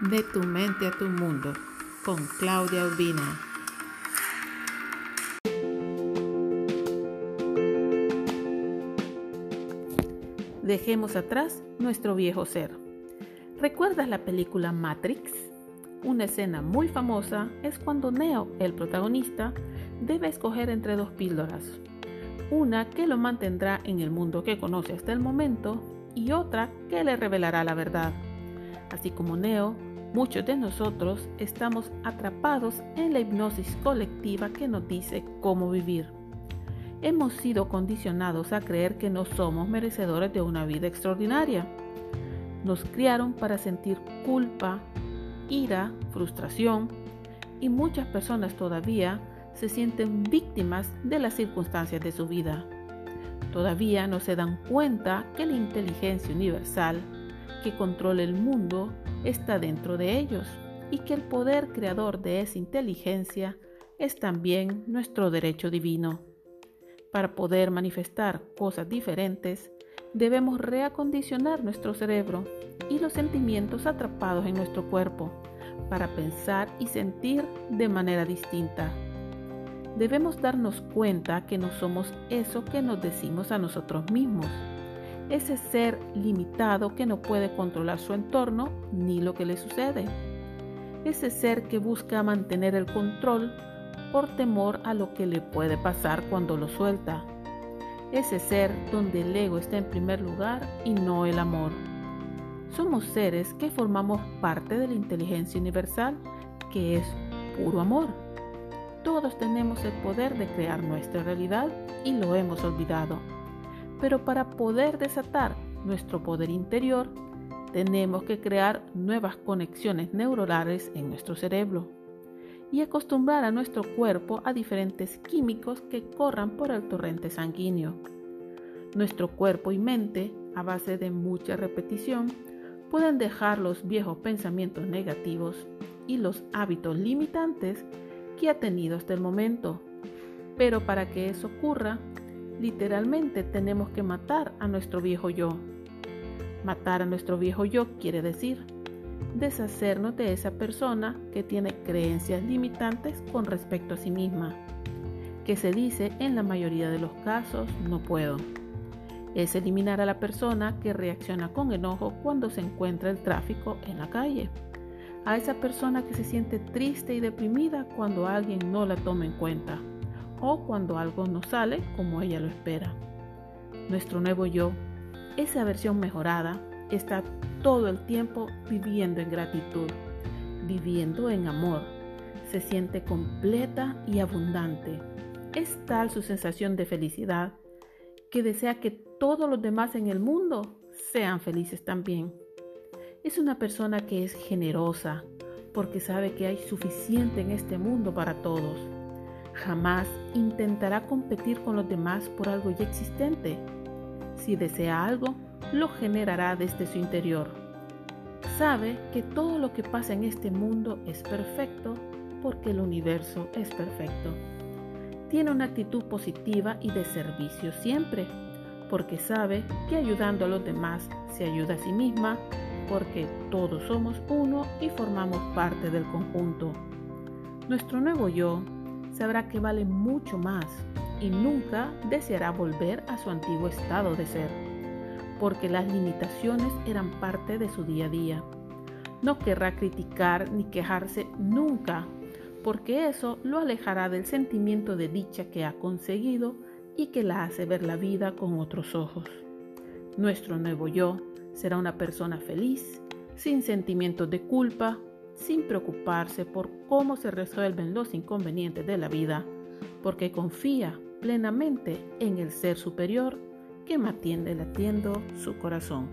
De tu mente a tu mundo con Claudia Urbina. Dejemos atrás nuestro viejo ser. ¿Recuerdas la película Matrix? Una escena muy famosa es cuando Neo, el protagonista, debe escoger entre dos píldoras. Una que lo mantendrá en el mundo que conoce hasta el momento y otra que le revelará la verdad. Así como Neo, Muchos de nosotros estamos atrapados en la hipnosis colectiva que nos dice cómo vivir. Hemos sido condicionados a creer que no somos merecedores de una vida extraordinaria. Nos criaron para sentir culpa, ira, frustración y muchas personas todavía se sienten víctimas de las circunstancias de su vida. Todavía no se dan cuenta que la inteligencia universal que controla el mundo está dentro de ellos y que el poder creador de esa inteligencia es también nuestro derecho divino. Para poder manifestar cosas diferentes, debemos reacondicionar nuestro cerebro y los sentimientos atrapados en nuestro cuerpo para pensar y sentir de manera distinta. Debemos darnos cuenta que no somos eso que nos decimos a nosotros mismos ese ser limitado que no puede controlar su entorno ni lo que le sucede. Ese ser que busca mantener el control por temor a lo que le puede pasar cuando lo suelta. Ese ser donde el ego está en primer lugar y no el amor. Somos seres que formamos parte de la inteligencia universal que es puro amor. Todos tenemos el poder de crear nuestra realidad y lo hemos olvidado. Pero para poder desatar nuestro poder interior, tenemos que crear nuevas conexiones neuronales en nuestro cerebro y acostumbrar a nuestro cuerpo a diferentes químicos que corran por el torrente sanguíneo. Nuestro cuerpo y mente, a base de mucha repetición, pueden dejar los viejos pensamientos negativos y los hábitos limitantes que ha tenido hasta el momento. Pero para que eso ocurra, Literalmente tenemos que matar a nuestro viejo yo. Matar a nuestro viejo yo quiere decir deshacernos de esa persona que tiene creencias limitantes con respecto a sí misma, que se dice en la mayoría de los casos no puedo. Es eliminar a la persona que reacciona con enojo cuando se encuentra el tráfico en la calle, a esa persona que se siente triste y deprimida cuando alguien no la toma en cuenta o cuando algo no sale como ella lo espera. Nuestro nuevo yo, esa versión mejorada, está todo el tiempo viviendo en gratitud, viviendo en amor. Se siente completa y abundante. Es tal su sensación de felicidad que desea que todos los demás en el mundo sean felices también. Es una persona que es generosa porque sabe que hay suficiente en este mundo para todos Jamás intentará competir con los demás por algo ya existente. Si desea algo, lo generará desde su interior. Sabe que todo lo que pasa en este mundo es perfecto porque el universo es perfecto. Tiene una actitud positiva y de servicio siempre, porque sabe que ayudando a los demás se ayuda a sí misma, porque todos somos uno y formamos parte del conjunto. Nuestro nuevo yo sabrá que vale mucho más y nunca deseará volver a su antiguo estado de ser, porque las limitaciones eran parte de su día a día. No querrá criticar ni quejarse nunca, porque eso lo alejará del sentimiento de dicha que ha conseguido y que la hace ver la vida con otros ojos. Nuestro nuevo yo será una persona feliz, sin sentimientos de culpa, sin preocuparse por cómo se resuelven los inconvenientes de la vida, porque confía plenamente en el ser superior que mantiene latiendo su corazón.